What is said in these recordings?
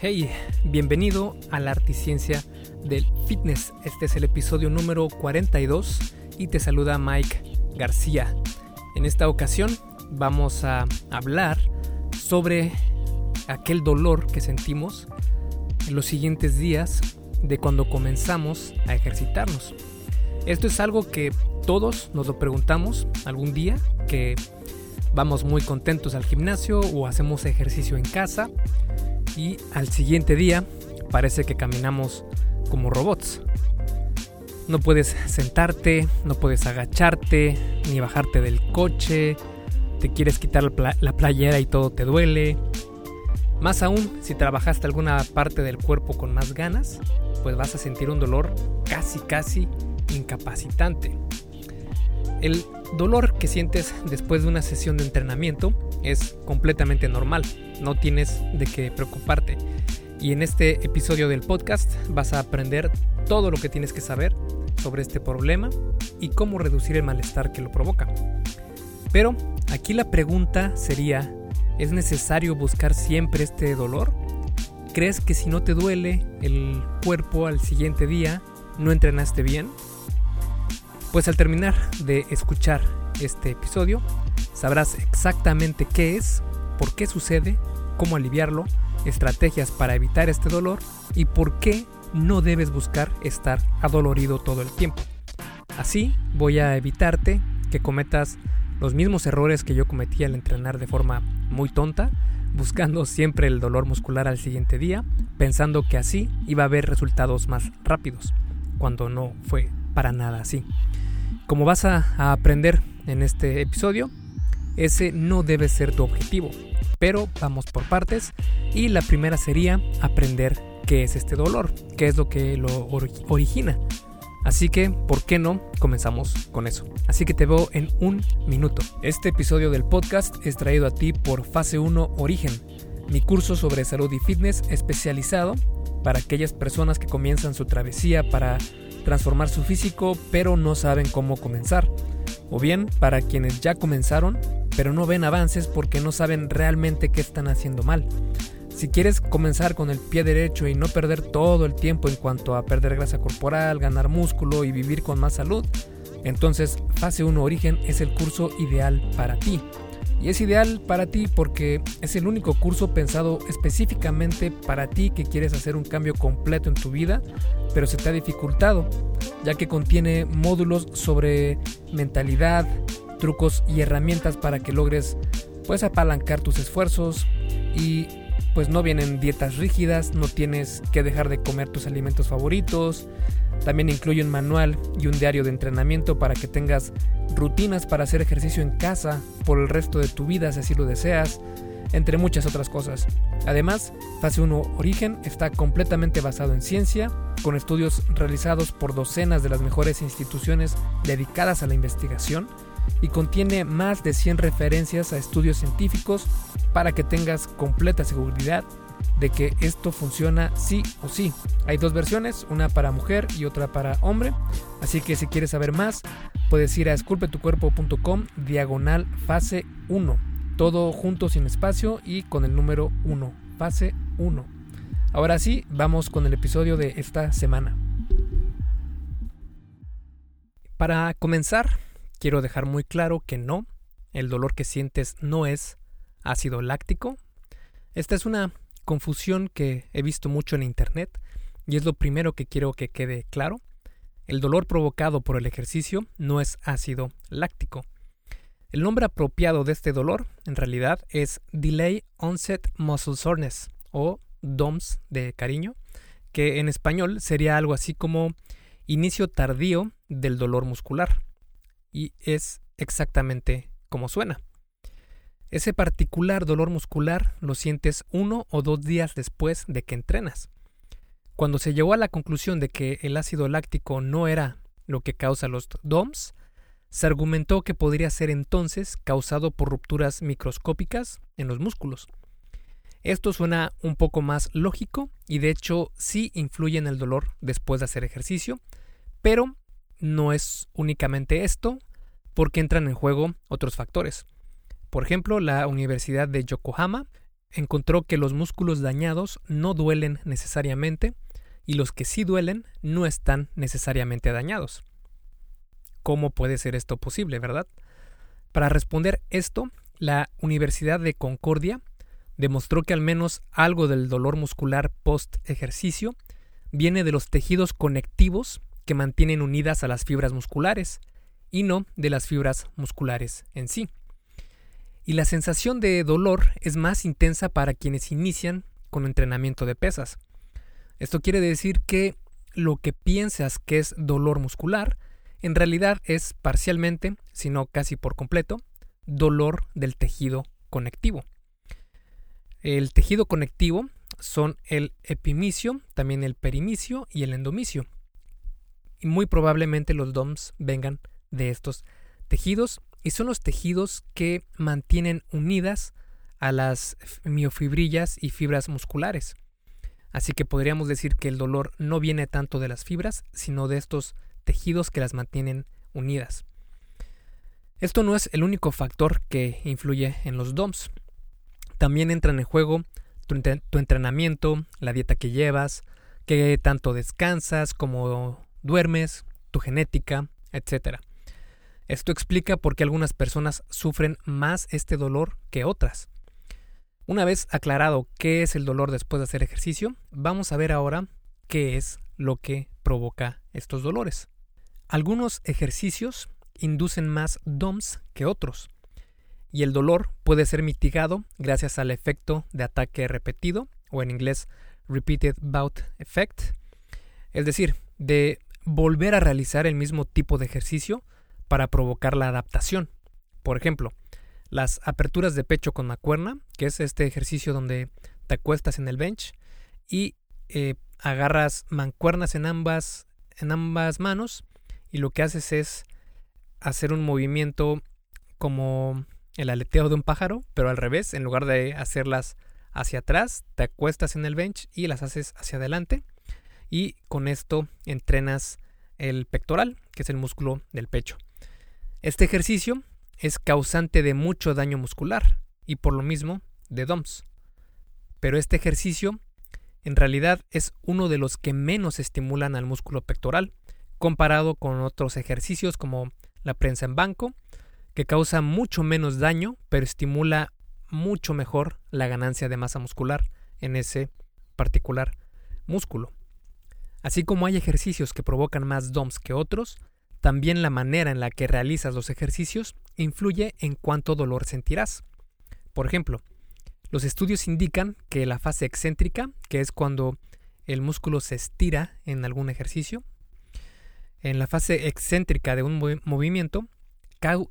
Hey, bienvenido a la Articiencia del Fitness. Este es el episodio número 42 y te saluda Mike García. En esta ocasión vamos a hablar sobre aquel dolor que sentimos en los siguientes días de cuando comenzamos a ejercitarnos. Esto es algo que todos nos lo preguntamos algún día, que vamos muy contentos al gimnasio o hacemos ejercicio en casa y al siguiente día parece que caminamos como robots. No puedes sentarte, no puedes agacharte, ni bajarte del coche, te quieres quitar la playera y todo te duele. Más aún, si trabajaste alguna parte del cuerpo con más ganas, pues vas a sentir un dolor casi casi incapacitante. El dolor que sientes después de una sesión de entrenamiento es completamente normal, no tienes de qué preocuparte. Y en este episodio del podcast vas a aprender todo lo que tienes que saber sobre este problema y cómo reducir el malestar que lo provoca. Pero aquí la pregunta sería, ¿es necesario buscar siempre este dolor? ¿Crees que si no te duele el cuerpo al siguiente día, no entrenaste bien? Pues al terminar de escuchar este episodio, sabrás exactamente qué es, por qué sucede, cómo aliviarlo, estrategias para evitar este dolor y por qué no debes buscar estar adolorido todo el tiempo. Así voy a evitarte que cometas los mismos errores que yo cometí al entrenar de forma muy tonta, buscando siempre el dolor muscular al siguiente día, pensando que así iba a haber resultados más rápidos, cuando no fue para nada así. Como vas a, aprender en este episodio, ese no debe ser tu objetivo. Pero vamos por partes y la primera sería aprender qué es este dolor, qué es lo que lo origina. Así que, ¿por qué no? Comenzamos con eso. Así que te veo en un minuto. Este episodio del podcast es traído a ti por Fase 1 Origen, mi curso sobre salud y fitness especializado para aquellas personas que comienzan su travesía para transformar su físico pero no saben cómo comenzar. O bien para quienes ya comenzaron pero no ven avances porque no saben realmente qué están haciendo mal. Si quieres comenzar con el pie derecho y no perder todo el tiempo en cuanto a perder grasa corporal, ganar músculo y vivir con más salud, entonces Fase 1 Origen es el curso ideal para ti. Y es ideal para ti porque es el único curso pensado específicamente para ti que quieres hacer un cambio completo en tu vida, pero se te ha dificultado, ya que contiene módulos sobre mentalidad, trucos y herramientas para que logres pues apalancar tus esfuerzos y pues no vienen dietas rígidas, no tienes que dejar de comer tus alimentos favoritos. También incluye un manual y un diario de entrenamiento para que tengas rutinas para hacer ejercicio en casa por el resto de tu vida si así lo deseas, entre muchas otras cosas. Además, Fase 1 Origen está completamente basado en ciencia, con estudios realizados por docenas de las mejores instituciones dedicadas a la investigación y contiene más de 100 referencias a estudios científicos para que tengas completa seguridad de que esto funciona sí o sí. Hay dos versiones, una para mujer y otra para hombre, así que si quieres saber más, puedes ir a esculpetucuerpo.com diagonal fase 1, todo junto sin espacio y con el número 1, fase 1. Ahora sí, vamos con el episodio de esta semana. Para comenzar, Quiero dejar muy claro que no, el dolor que sientes no es ácido láctico. Esta es una confusión que he visto mucho en Internet y es lo primero que quiero que quede claro. El dolor provocado por el ejercicio no es ácido láctico. El nombre apropiado de este dolor en realidad es Delay Onset Muscle Soreness o DOMS de cariño, que en español sería algo así como inicio tardío del dolor muscular y es exactamente como suena. Ese particular dolor muscular lo sientes uno o dos días después de que entrenas. Cuando se llegó a la conclusión de que el ácido láctico no era lo que causa los DOMS, se argumentó que podría ser entonces causado por rupturas microscópicas en los músculos. Esto suena un poco más lógico y de hecho sí influye en el dolor después de hacer ejercicio, pero no es únicamente esto, porque entran en juego otros factores. Por ejemplo, la Universidad de Yokohama encontró que los músculos dañados no duelen necesariamente y los que sí duelen no están necesariamente dañados. ¿Cómo puede ser esto posible, verdad? Para responder esto, la Universidad de Concordia demostró que al menos algo del dolor muscular post ejercicio viene de los tejidos conectivos que mantienen unidas a las fibras musculares y no de las fibras musculares en sí. Y la sensación de dolor es más intensa para quienes inician con entrenamiento de pesas. Esto quiere decir que lo que piensas que es dolor muscular, en realidad es parcialmente, si no casi por completo, dolor del tejido conectivo. El tejido conectivo son el epimicio, también el perimicio y el endomicio. Y muy probablemente los DOMS vengan de estos tejidos y son los tejidos que mantienen unidas a las miofibrillas y fibras musculares. Así que podríamos decir que el dolor no viene tanto de las fibras, sino de estos tejidos que las mantienen unidas. Esto no es el único factor que influye en los DOMS. También entran en juego tu, entrenamiento, la dieta que llevas, qué tanto descansas, cómo duermes, tu genética, etc. Esto explica por qué algunas personas sufren más este dolor que otras. Una vez aclarado qué es el dolor después de hacer ejercicio, vamos a ver ahora qué es lo que provoca estos dolores. Algunos ejercicios inducen más DOMS que otros y el dolor puede ser mitigado gracias al efecto de ataque repetido, o en inglés Repeated Bout Effect, es decir, de volver a realizar el mismo tipo de ejercicio para provocar la adaptación. Por ejemplo, las aperturas de pecho con macuerna, que es este ejercicio donde te acuestas en el bench y eh, agarras mancuernas en ambas, en ambas manos y lo que haces es hacer un movimiento como el aleteo de un pájaro, pero al revés, en lugar de hacerlas hacia atrás, te acuestas en el bench y las haces hacia adelante. Y con esto entrenas el pectoral, que es el músculo del pecho. Este ejercicio es causante de mucho daño muscular y por lo mismo de DOMS. Pero este ejercicio en realidad es uno de los que menos estimulan al músculo pectoral comparado con otros ejercicios como la prensa en banco que causa mucho menos daño, pero estimula mucho mejor la ganancia de masa muscular en ese particular músculo. Así como hay ejercicios que provocan más DOMS que otros, también la manera en la que realizas los ejercicios influye en cuánto dolor sentirás. Por ejemplo, los estudios indican que la fase excéntrica, que es cuando el músculo se estira en algún ejercicio, en la fase excéntrica de un movimiento,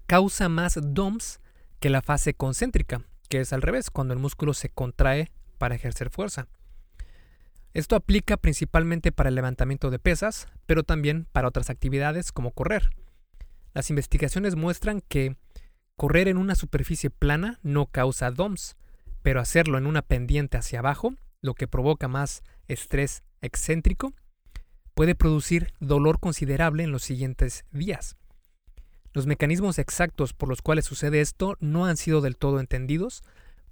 causa más DOMS que la fase concéntrica, que es al revés, cuando el músculo se contrae para ejercer fuerza. Esto aplica principalmente para el levantamiento de pesas, pero también para otras actividades como correr. Las investigaciones muestran que correr en una superficie plana no causa DOMS, pero hacerlo en una pendiente hacia abajo, lo que provoca más estrés excéntrico, puede producir dolor considerable en los siguientes días. Los mecanismos exactos por los cuales sucede esto no han sido del todo entendidos,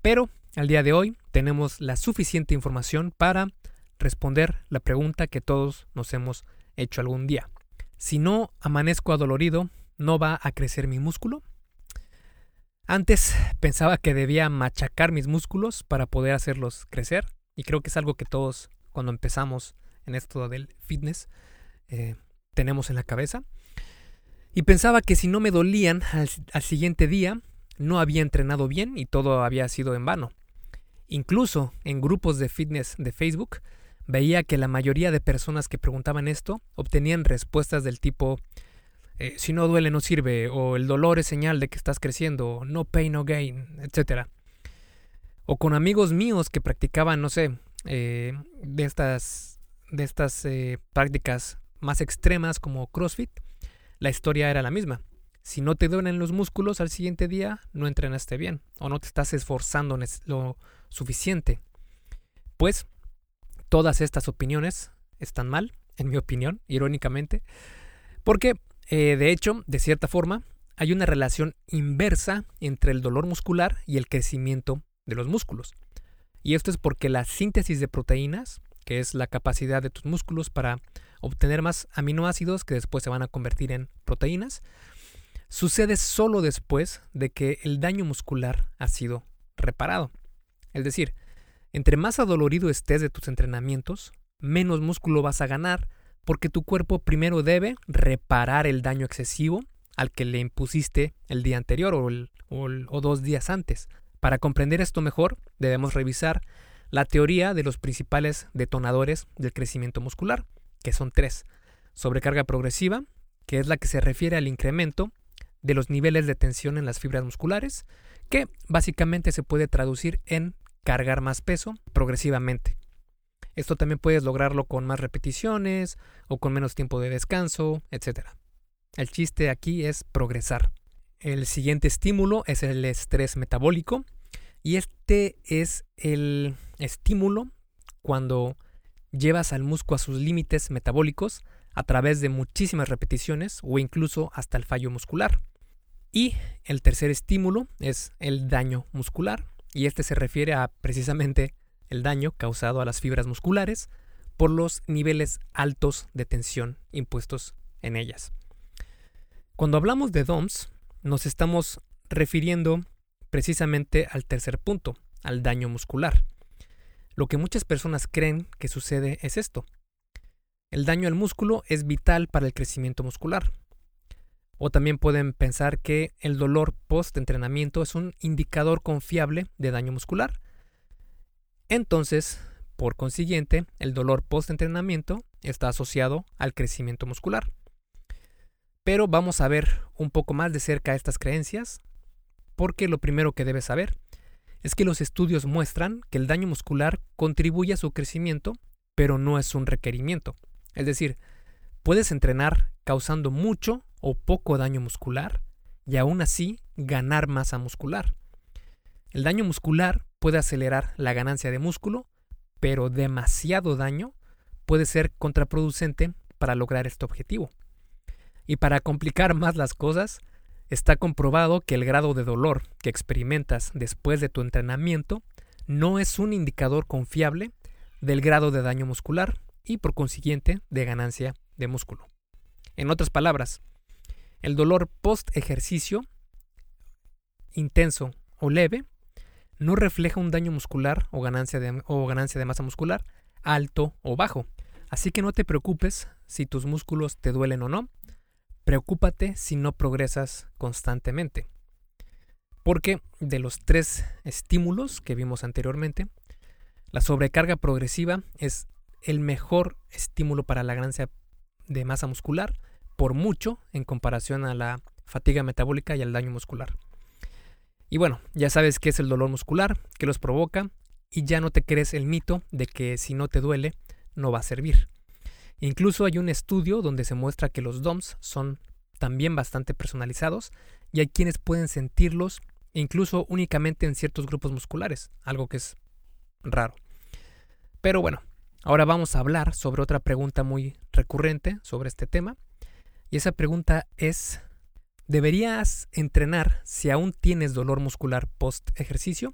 pero al día de hoy tenemos la suficiente información para responder la pregunta que todos nos hemos hecho algún día. Si no amanezco adolorido, ¿no va a crecer mi músculo? Antes pensaba que debía machacar mis músculos para poder hacerlos crecer y creo que es algo que todos cuando empezamos en esto del fitness eh, tenemos en la cabeza y pensaba que si no me dolían al, siguiente día, no había entrenado bien y todo había sido en vano. Incluso en grupos de fitness de Facebook veía que la mayoría de personas que preguntaban esto obtenían respuestas del tipo eh, si no duele no sirve o el dolor es señal de que estás creciendo, no pain no gain, etc. O con amigos míos que practicaban, no sé, eh, de estas, de estas eh, prácticas más extremas como CrossFit la historia era la misma. Si no te duelen los músculos al siguiente día, no entrenaste bien o no te estás esforzando lo suficiente. Pues todas estas opiniones están mal, en mi opinión, irónicamente, porque eh, de hecho, de cierta forma, hay una relación inversa entre el dolor muscular y el crecimiento de los músculos. Y esto es porque la síntesis de proteínas, que es la capacidad de tus músculos para obtener más aminoácidos que después se van a convertir en proteínas, sucede solo después de que el daño muscular ha sido reparado. Es decir, entre más adolorido estés de tus entrenamientos, menos músculo vas a ganar porque tu cuerpo primero debe reparar el daño excesivo al que le impusiste el día anterior o, o dos días antes. Para comprender esto mejor, debemos revisar la teoría de los principales detonadores del crecimiento muscular, que son tres. Sobrecarga progresiva, que es la que se refiere al incremento de los niveles de tensión en las fibras musculares, que básicamente se puede traducir en cargar más peso progresivamente. Esto también puedes lograrlo con más repeticiones o con menos tiempo de descanso, etc. El chiste aquí es progresar. El siguiente estímulo es el estrés metabólico y este es el estímulo cuando llevas al músculo a sus límites metabólicos a través de muchísimas repeticiones o incluso hasta el fallo muscular. Y el tercer estímulo es el daño muscular y este se refiere a precisamente el daño causado a las fibras musculares por los niveles altos de tensión impuestos en ellas. Cuando hablamos de DOMS, nos estamos refiriendo precisamente al tercer punto, al daño muscular. Lo que muchas personas creen que sucede es esto. El daño al músculo es vital para el crecimiento muscular. O también pueden pensar que el dolor post-entrenamiento es un indicador confiable de daño muscular entonces, por consiguiente, el dolor post-entrenamiento está asociado al crecimiento muscular. Pero vamos a ver un poco más de cerca estas creencias, porque lo primero que debes saber es que los estudios muestran que el daño muscular contribuye a su crecimiento, pero no es un requerimiento. Es decir, puedes entrenar causando mucho o poco daño muscular y aún así ganar masa muscular. El daño muscular puede acelerar la ganancia de músculo, pero demasiado daño puede ser contraproducente para lograr este objetivo. Y para complicar más las cosas, está comprobado que el grado de dolor que experimentas después de tu entrenamiento no es un indicador confiable del grado de daño muscular y por consiguiente de ganancia de músculo. En otras palabras, el dolor post ejercicio intenso o leve no refleja un daño muscular o ganancia, de, o ganancia de masa muscular alto o bajo. Así que no te preocupes si tus músculos te duelen o no. Preocúpate si no progresas constantemente. Porque de los tres estímulos que vimos anteriormente, la sobrecarga progresiva es el mejor estímulo para la ganancia de masa muscular por mucho en comparación a la fatiga metabólica y al daño muscular. Y bueno, ya sabes qué es el dolor muscular, qué los provoca, y ya no te crees el mito de que si no te duele, no va a servir. Incluso hay un estudio donde se muestra que los DOMS son también bastante personalizados y hay quienes pueden sentirlos incluso únicamente en ciertos grupos musculares, algo que es raro. Pero bueno, ahora vamos a hablar sobre otra pregunta muy recurrente sobre este tema. Y esa pregunta es, ¿Deberías entrenar si aún tienes dolor muscular post ejercicio?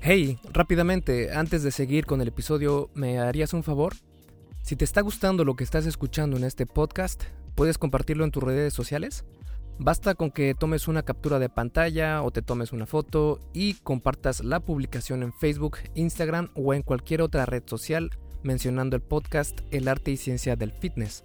Hey, rápidamente, antes de seguir con el episodio, ¿me harías un favor? Si te está gustando lo que estás escuchando en este podcast, ¿puedes compartirlo en tus redes sociales? Basta con que tomes una captura de pantalla o te tomes una foto y compartas la publicación en Facebook, Instagram o en cualquier otra red social mencionando el podcast El arte y ciencia del fitness.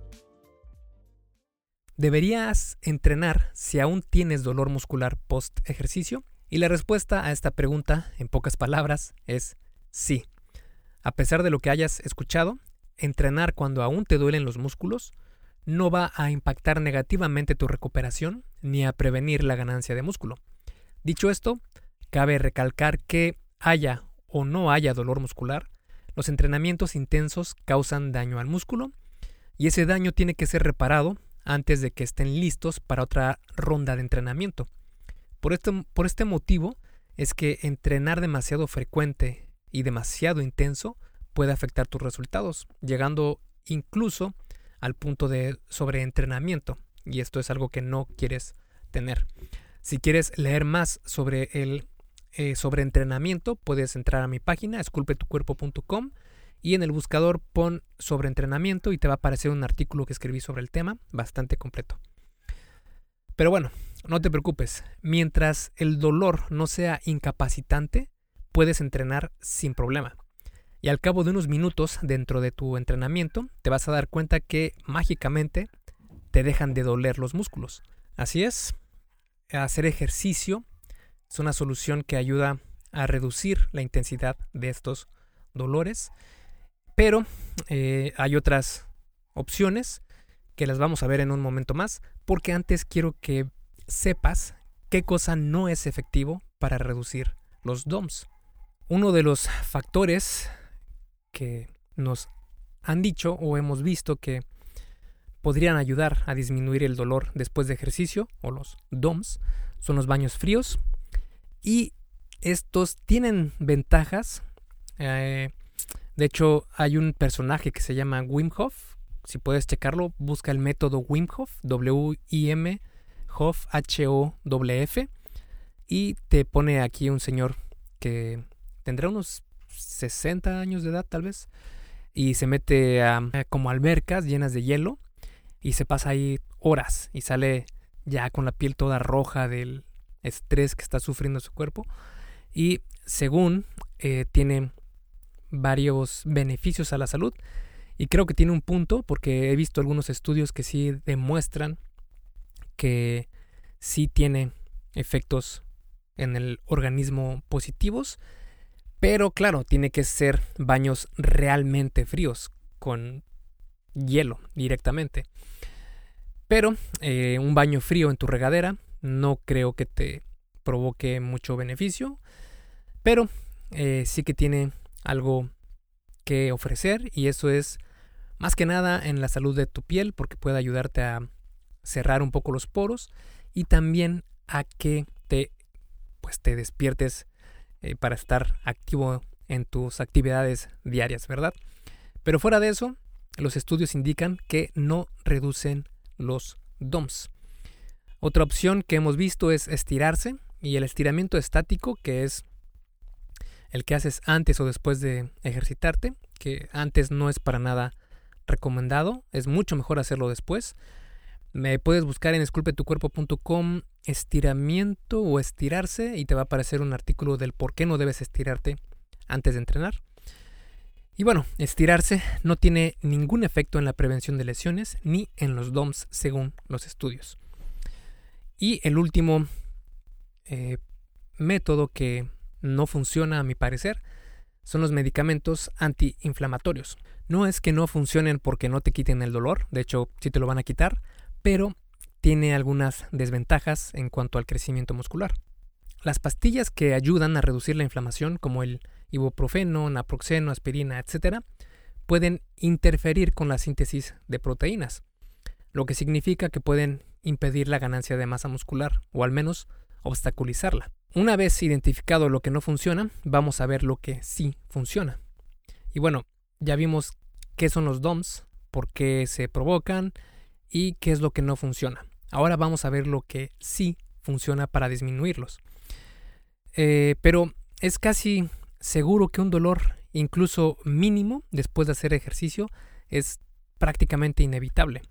¿Deberías entrenar si aún tienes dolor muscular post ejercicio? Y la respuesta a esta pregunta, en pocas palabras, es sí. A pesar de lo que hayas escuchado, entrenar cuando aún te duelen los músculos no va a impactar negativamente tu recuperación ni a prevenir la ganancia de músculo. Dicho esto, cabe recalcar que haya o no haya dolor muscular, Los entrenamientos intensos causan daño al músculo y ese daño tiene que ser reparado antes de que estén listos para otra ronda de entrenamiento. Por este, por este motivo es que entrenar demasiado frecuente y demasiado intenso puede afectar tus resultados, llegando incluso al punto de sobreentrenamiento. Y esto es algo que no quieres tener. Si quieres leer más sobre el eh, sobreentrenamiento, puedes entrar a mi página, esculpetucuerpo.com y en el buscador pon sobreentrenamiento y te va a aparecer un artículo que escribí sobre el tema, bastante completo. Pero bueno, no te preocupes, mientras el dolor no sea incapacitante, puedes entrenar sin problema. Y al cabo de unos minutos dentro de tu entrenamiento, te vas a dar cuenta que mágicamente te dejan de doler los músculos. Así es, hacer ejercicio es una solución que ayuda a reducir la intensidad de estos dolores, pero eh, hay otras opciones que las vamos a ver en un momento más, porque antes quiero que sepas qué cosa no es efectivo para reducir los DOMS. Uno de los factores que nos han dicho o hemos visto que podrían ayudar a disminuir el dolor después de ejercicio o los DOMS son los baños fríos y estos tienen ventajas. Eh, de hecho, hay un personaje que se llama Wim Hof. Si puedes checarlo, busca el método Wim Hof, W-I-M, Hof, H-O-W-F. Y te pone aquí un señor que tendrá unos 60 años de edad tal vez. Y se mete a, como albercas llenas de hielo. Y se pasa ahí horas. Y sale ya con la piel toda roja del estrés que está sufriendo su cuerpo. Y según eh, tiene varios beneficios a la salud. Y creo que tiene un punto porque he visto algunos estudios que sí demuestran que sí tiene efectos en el organismo positivos pero claro, tiene que ser baños realmente fríos, con hielo directamente. Pero eh, un baño frío en tu regadera no creo que te provoque mucho beneficio, pero eh, sí que tiene algo que ofrecer y eso es más que nada en la salud de tu piel porque puede ayudarte a cerrar un poco los poros y también a que te pues te despiertes eh, para estar activo en tus actividades diarias, ¿verdad? Pero fuera de eso, los estudios indican que no reducen los DOMS. Otra opción que hemos visto es estirarse y el estiramiento estático, que es el que haces antes o después de ejercitarte, que antes no es para nada recomendado, es mucho mejor hacerlo después. Me puedes buscar en esculpetucuerpo.com estiramiento o estirarse y te va a aparecer un artículo del por qué no debes estirarte antes de entrenar. Y bueno, estirarse no tiene ningún efecto en la prevención de lesiones ni en los DOMS según los estudios. Y el último eh, método que no funciona a mi parecer son los medicamentos antiinflamatorios. No es que no funcionen porque no te quiten el dolor, de hecho sí te lo van a quitar, pero tiene algunas desventajas en cuanto al crecimiento muscular. Las pastillas que ayudan a reducir la inflamación, como el ibuprofeno, naproxeno, aspirina, etc., pueden interferir con la síntesis de proteínas, lo que significa que pueden impedir la ganancia de masa muscular, o al menos obstaculizarla. Una vez identificado lo que no funciona, vamos a ver lo que sí funciona. Y bueno, ya vimos qué son los DOMS, por qué se provocan y qué es lo que no funciona. Ahora vamos a ver lo que sí funciona para disminuirlos. Eh, pero es casi seguro que un dolor, incluso mínimo, después de hacer ejercicio, es prácticamente inevitable.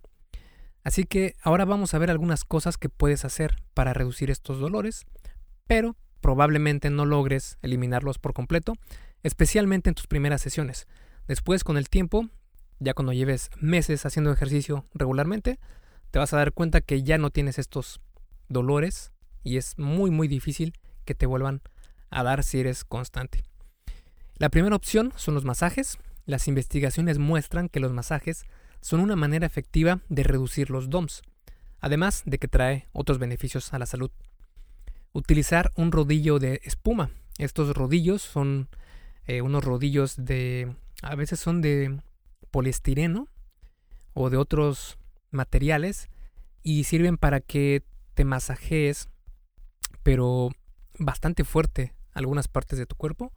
Así que ahora vamos a ver algunas cosas que puedes hacer para reducir estos dolores, pero probablemente no logres eliminarlos por completo, especialmente en tus primeras sesiones. Después, con el tiempo, ya cuando lleves meses haciendo ejercicio regularmente, te vas a dar cuenta que ya no tienes estos dolores y es muy muy difícil que te vuelvan a dar si eres constante. La primera opción son los masajes. Las investigaciones muestran que los masajes son una manera efectiva de reducir los DOMS, además de que trae otros beneficios a la salud. Utilizar un rodillo de espuma. Estos rodillos son eh, unos rodillos de a veces son de poliestireno o de otros materiales y sirven para que te masajees, pero bastante fuerte algunas partes de tu cuerpo.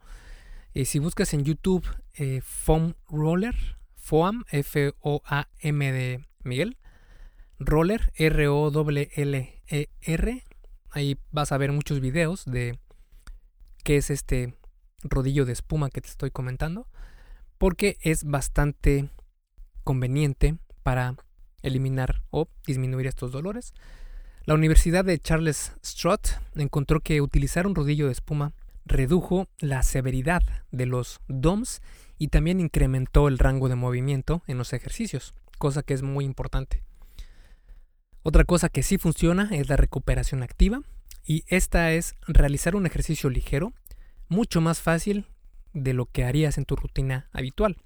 Y si buscas en YouTube eh, Foam Roller, Foam, F-O-A-M de Miguel, Roller, R-O-L-L-E-R, ahí vas a ver muchos videos de qué es este rodillo de espuma que te estoy comentando, porque es bastante conveniente para eliminar o disminuir estos dolores. La Universidad de Charles Strutt encontró que utilizar un rodillo de espuma redujo la severidad de los DOMS y también incrementó el rango de movimiento en los ejercicios, cosa que es muy importante. Otra cosa que sí funciona es la recuperación activa y esta es realizar un ejercicio ligero, mucho más fácil de lo que harías en tu rutina habitual.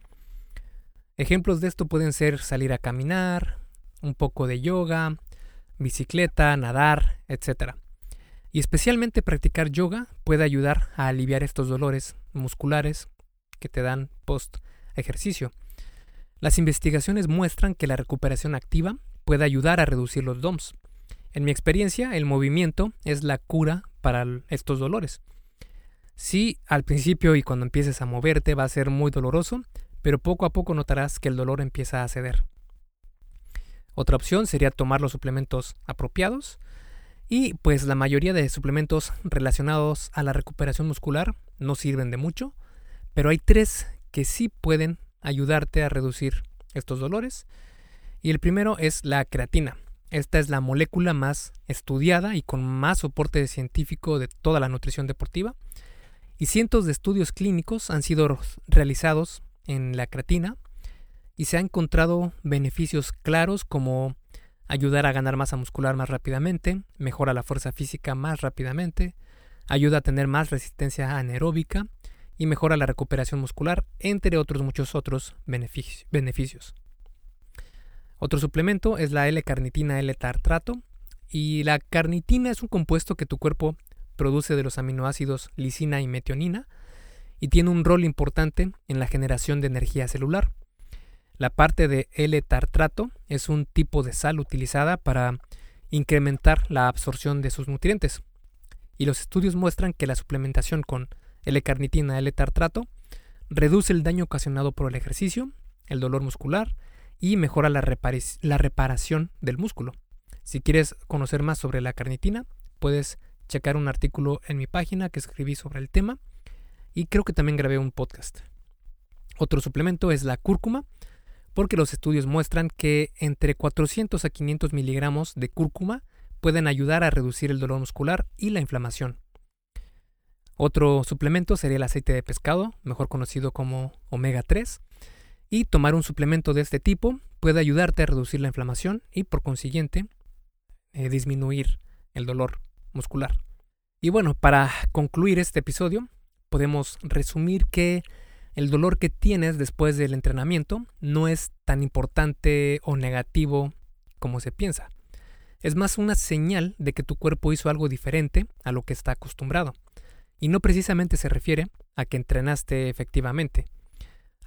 Ejemplos de esto pueden ser salir a caminar, un poco de yoga, bicicleta, nadar, etc. Y especialmente practicar yoga puede ayudar a aliviar estos dolores musculares que te dan post ejercicio. Las investigaciones muestran que la recuperación activa puede ayudar a reducir los DOMS. En mi experiencia, el movimiento es la cura para estos dolores. Sí, al principio y cuando empieces a moverte va a ser muy doloroso, pero poco a poco notarás que el dolor empieza a ceder. Otra opción sería tomar los suplementos apropiados. Y pues la mayoría de suplementos relacionados a la recuperación muscular no sirven de mucho, pero hay tres que sí pueden ayudarte a reducir estos dolores. Y el primero es la creatina. Esta es la molécula más estudiada y con más soporte científico de toda la nutrición deportiva. Y cientos de estudios clínicos han sido realizados en la creatina y se han encontrado beneficios claros como ayudar a ganar masa muscular más rápidamente, mejora la fuerza física más rápidamente, ayuda a tener más resistencia anaeróbica y mejora la recuperación muscular, entre otros muchos otros beneficios. Otro suplemento es la L-carnitina L-tartrato y la carnitina es un compuesto que tu cuerpo produce de los aminoácidos lisina y metionina y tiene un rol importante en la generación de energía celular. La parte de L-tartrato es un tipo de sal utilizada para incrementar la absorción de sus nutrientes. Y los estudios muestran que la suplementación con L-carnitina L-tartrato reduce el daño ocasionado por el ejercicio, el dolor muscular y mejora la, reparación del músculo. Si quieres conocer más sobre la carnitina, puedes checar un artículo en mi página que escribí sobre el tema y creo que también grabé un podcast. Otro suplemento es la cúrcuma, porque los estudios muestran que entre 400 a 500 miligramos de cúrcuma pueden ayudar a reducir el dolor muscular y la inflamación. Otro suplemento sería el aceite de pescado, mejor conocido como omega 3, y tomar un suplemento de este tipo puede ayudarte a reducir la inflamación y por consiguiente eh, disminuir el dolor muscular. Y bueno, para concluir este episodio, podemos resumir que el dolor que tienes después del entrenamiento no es tan importante o negativo como se piensa. Es más una señal de que tu cuerpo hizo algo diferente a lo que está acostumbrado. Y no precisamente se refiere a que entrenaste efectivamente.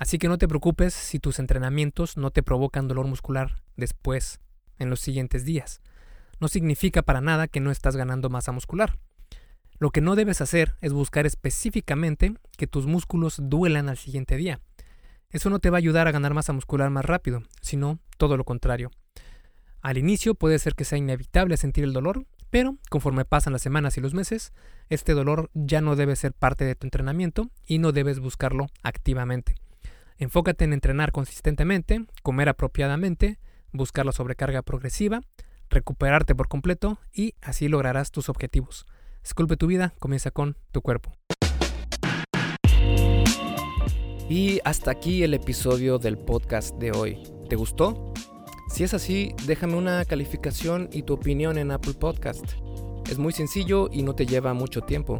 Así que no te preocupes si tus entrenamientos no te provocan dolor muscular después, en los siguientes días. No significa para nada que no estás ganando masa muscular. Lo que no debes hacer es buscar específicamente que tus músculos duelan al siguiente día. Eso no te va a ayudar a ganar masa muscular más rápido, sino todo lo contrario. Al inicio puede ser que sea inevitable sentir el dolor, pero conforme pasan las semanas y los meses, este dolor ya no debe ser parte de tu entrenamiento y no debes buscarlo activamente. Enfócate en entrenar consistentemente, comer apropiadamente, buscar la sobrecarga progresiva, recuperarte por completo y así lograrás tus objetivos. Esculpe tu vida, comienza con tu cuerpo. Y hasta aquí el episodio del podcast de hoy. ¿Te gustó? Si es así, déjame una calificación y tu opinión en Apple Podcast. Es muy sencillo y no te lleva mucho tiempo.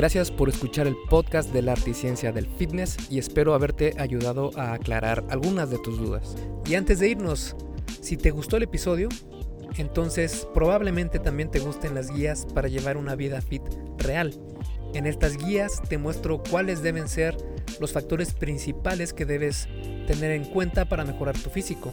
Gracias por escuchar el podcast de la arte y ciencia del fitness y espero haberte ayudado a aclarar algunas de tus dudas. Y antes de irnos, si te gustó el episodio, entonces probablemente también te gusten las guías para llevar una vida fit real. En estas guías te muestro cuáles deben ser los factores principales que debes tener en cuenta para mejorar tu físico.